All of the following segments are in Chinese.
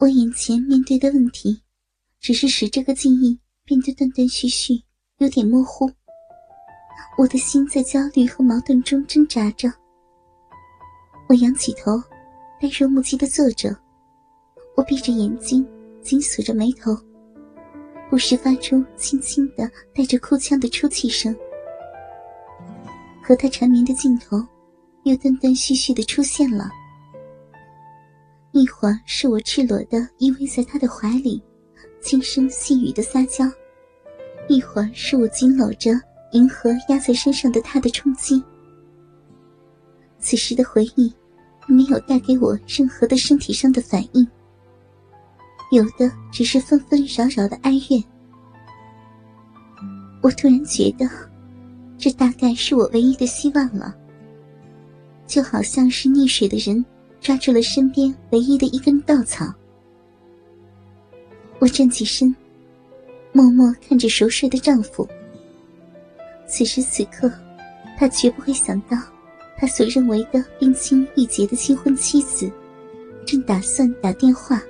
我眼前面对的问题，只是使这个记忆变得断断续续，有点模糊。我的心在焦虑和矛盾中挣扎着。我仰起头，呆若木鸡的坐着。我闭着眼睛，紧锁着眉头，不时发出轻轻的带着哭腔的出气声。和他缠绵的镜头，又断断续续的出现了。一会儿是我赤裸的依偎在他的怀里，轻声细语的撒娇；一会儿是我紧搂着银河压在身上的他的冲击。此时的回忆，没有带给我任何的身体上的反应，有的只是纷纷扰扰的哀怨。我突然觉得，这大概是我唯一的希望了，就好像是溺水的人。抓住了身边唯一的一根稻草，我站起身，默默看着熟睡的丈夫。此时此刻，他绝不会想到，他所认为的冰清玉洁的新婚妻子，正打算打电话，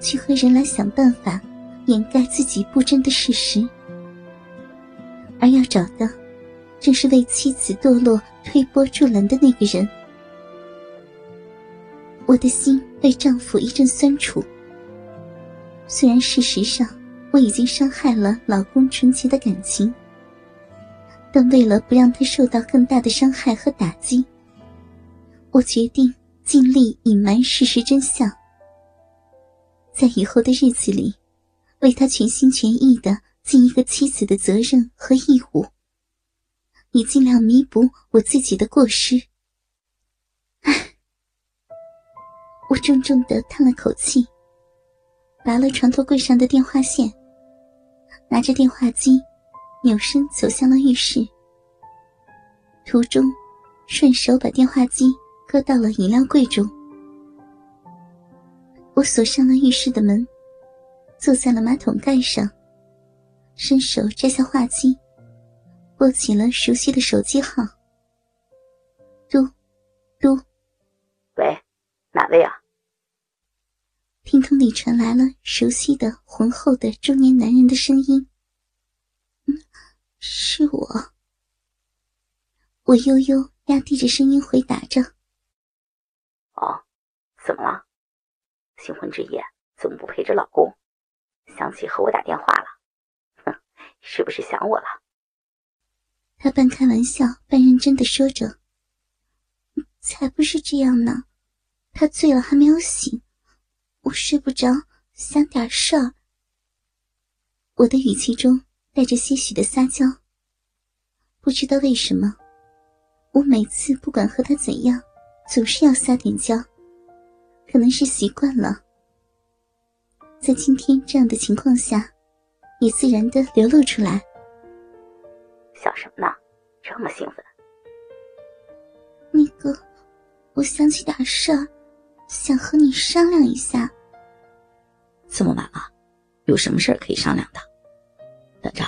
去和人来想办法掩盖自己不真的事实，而要找的，正是为妻子堕落推波助澜的那个人。我的心被丈夫一阵酸楚。虽然事实上我已经伤害了老公纯洁的感情，但为了不让他受到更大的伤害和打击，我决定尽力隐瞒事实真相，在以后的日子里，为他全心全意的尽一个妻子的责任和义务，以尽量弥补我自己的过失。唉我重重的叹了口气，拔了床头柜上的电话线，拿着电话机，扭身走向了浴室。途中，顺手把电话机搁到了饮料柜中。我锁上了浴室的门，坐在了马桶盖上，伸手摘下话机，拨起了熟悉的手机号。嘟，嘟。喂哪位啊？听筒里传来了熟悉的、浑厚的中年男人的声音。嗯，是我。我悠悠压低着声音回答着。哦，怎么了？新婚之夜怎么不陪着老公？想起和我打电话了？哼，是不是想我了？他半开玩笑半认真的说着。才不是这样呢。他醉了，还没有醒，我睡不着，想点事儿。我的语气中带着些许的撒娇。不知道为什么，我每次不管和他怎样，总是要撒点娇，可能是习惯了。在今天这样的情况下，也自然的流露出来。想什么呢？这么兴奋？那个，我想起点事儿。想和你商量一下。这么晚了，有什么事可以商量的？等着，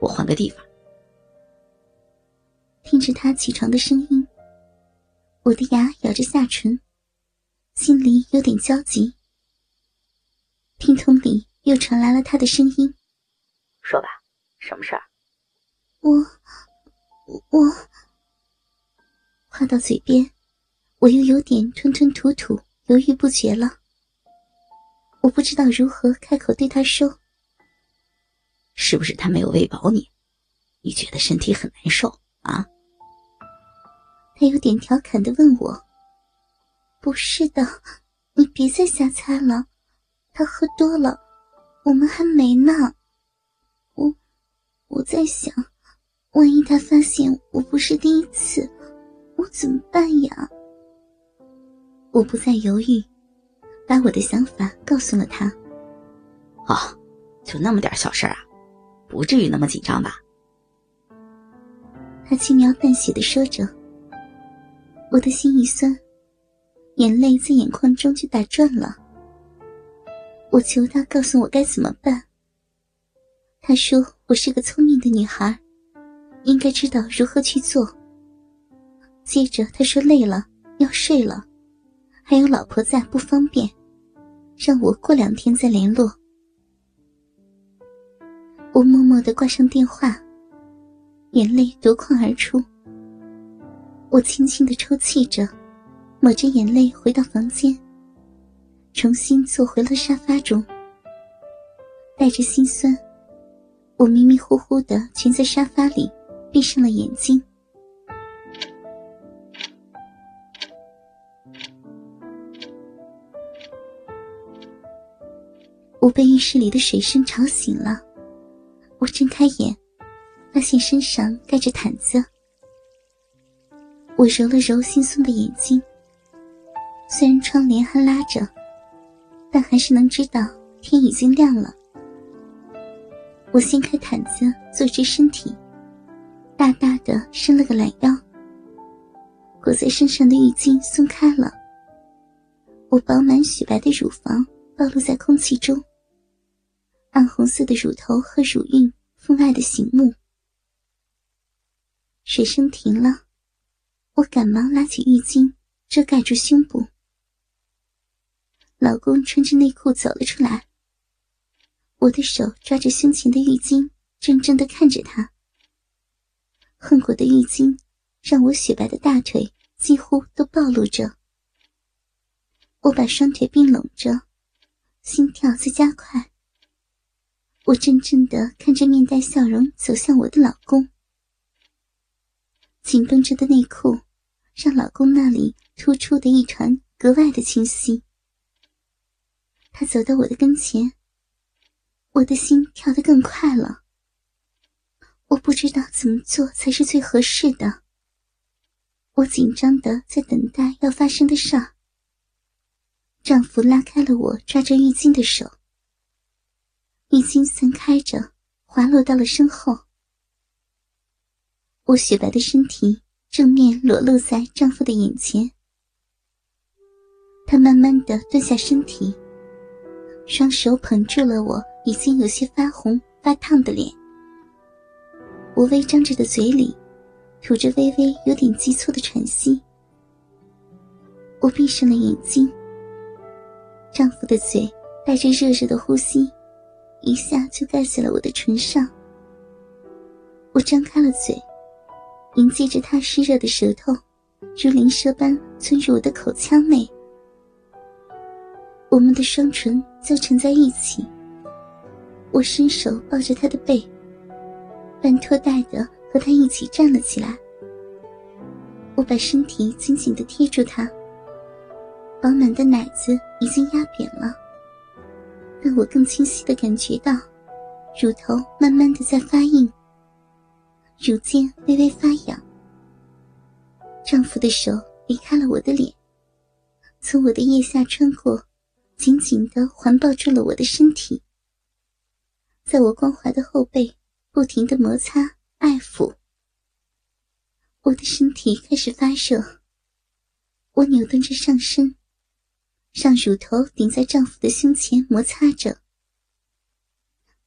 我换个地方。听着他起床的声音，我的牙咬着下唇，心里有点焦急。听筒里又传来了他的声音：“说吧，什么事儿？”我，我，话到嘴边，我又有点吞吞吐吐。犹豫不决了，我不知道如何开口对他说。是不是他没有喂饱你？你觉得身体很难受啊？他有点调侃的问我。不是的，你别再瞎猜了。他喝多了，我们还没呢。我，我在想，万一他发现我不是第一次，我怎么办呀？我不再犹豫，把我的想法告诉了他。哦，就那么点小事啊，不至于那么紧张吧？他轻描淡写的说着。我的心一酸，眼泪在眼眶中就打转了。我求他告诉我该怎么办。他说我是个聪明的女孩，应该知道如何去做。接着他说累了，要睡了。还有老婆在不方便，让我过两天再联络。我默默的挂上电话，眼泪夺眶而出。我轻轻的抽泣着，抹着眼泪回到房间，重新坐回了沙发中。带着心酸，我迷迷糊糊的蜷在沙发里，闭上了眼睛。我被浴室里的水声吵醒了。我睁开眼，发现身上盖着毯子。我揉了揉惺忪的眼睛，虽然窗帘还拉着，但还是能知道天已经亮了。我掀开毯子，坐直身体，大大的伸了个懒腰。裹在身上的浴巾松开了，我饱满雪白的乳房暴露在空气中。暗红色的乳头和乳晕分外的醒目。水声停了，我赶忙拉起浴巾遮盖住胸部。老公穿着内裤走了出来，我的手抓着胸前的浴巾，怔怔的看着他。恨过的浴巾让我雪白的大腿几乎都暴露着。我把双腿并拢着，心跳在加快。我怔怔的看着面带笑容走向我的老公，紧绷着的内裤让老公那里突出的一团格外的清晰。他走到我的跟前，我的心跳得更快了。我不知道怎么做才是最合适的，我紧张的在等待要发生的事儿。丈夫拉开了我抓着浴巾的手。已经散开着，滑落到了身后。我雪白的身体正面裸露在丈夫的眼前。他慢慢的蹲下身体，双手捧住了我已经有些发红发烫的脸。我微张着的嘴里，吐着微微有点急促的喘息。我闭上了眼睛。丈夫的嘴带着热热的呼吸。一下就盖在了我的唇上。我张开了嘴，迎接着他湿热的舌头，如灵蛇般钻入我的口腔内。我们的双唇交缠在一起。我伸手抱着他的背，半拖带的和他一起站了起来。我把身体紧紧的贴住他，饱满的奶子已经压扁了。让我更清晰的感觉到，乳头慢慢的在发硬，乳尖微微发痒。丈夫的手离开了我的脸，从我的腋下穿过，紧紧的环抱住了我的身体，在我光滑的后背不停的摩擦爱抚。我的身体开始发热，我扭动着上身。让乳头顶在丈夫的胸前摩擦着，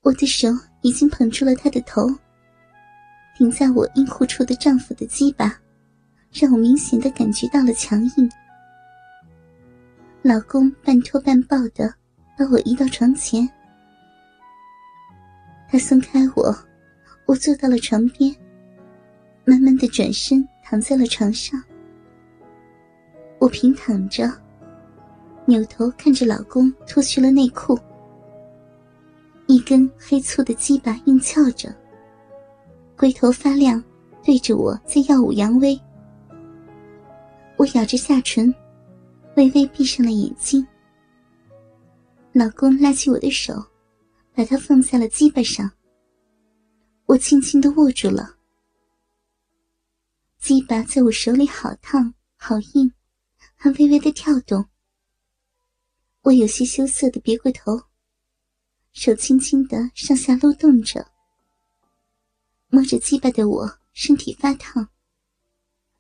我的手已经捧住了他的头，顶在我阴户处的丈夫的鸡巴，让我明显的感觉到了强硬。老公半拖半抱的把我移到床前，他松开我，我坐到了床边，慢慢的转身躺在了床上，我平躺着。扭头看着老公脱去了内裤，一根黑粗的鸡巴硬翘着，龟头发亮，对着我在耀武扬威。我咬着下唇，微微闭上了眼睛。老公拉起我的手，把它放在了鸡巴上。我轻轻的握住了，鸡巴在我手里好烫好硬，还微微的跳动。我有些羞涩的别过头，手轻轻的上下撸动着，摸着鸡巴的我身体发烫，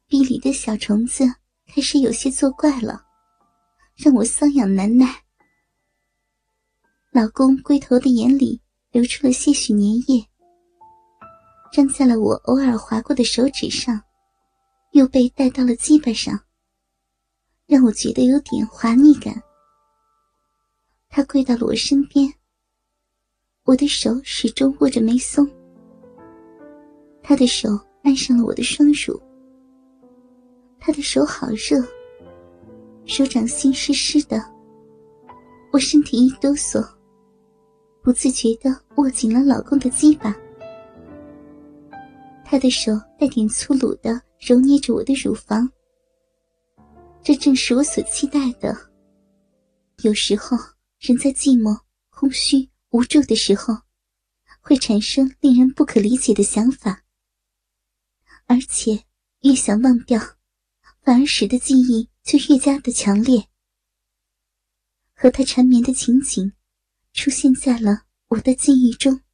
壁里的小虫子开始有些作怪了，让我瘙痒难耐。老公龟头的眼里流出了些许粘液，粘在了我偶尔划过的手指上，又被带到了鸡巴上，让我觉得有点滑腻感。他跪到了我身边，我的手始终握着没松。他的手按上了我的双乳，他的手好热，手掌心湿湿的，我身体一哆嗦，不自觉的握紧了老公的鸡巴。他的手带点粗鲁的揉捏着我的乳房，这正是我所期待的。有时候，人在寂寞、空虚、无助的时候，会产生令人不可理解的想法。而且越想忘掉，反而使得记忆就越加的强烈。和他缠绵的情景，出现在了我的记忆中。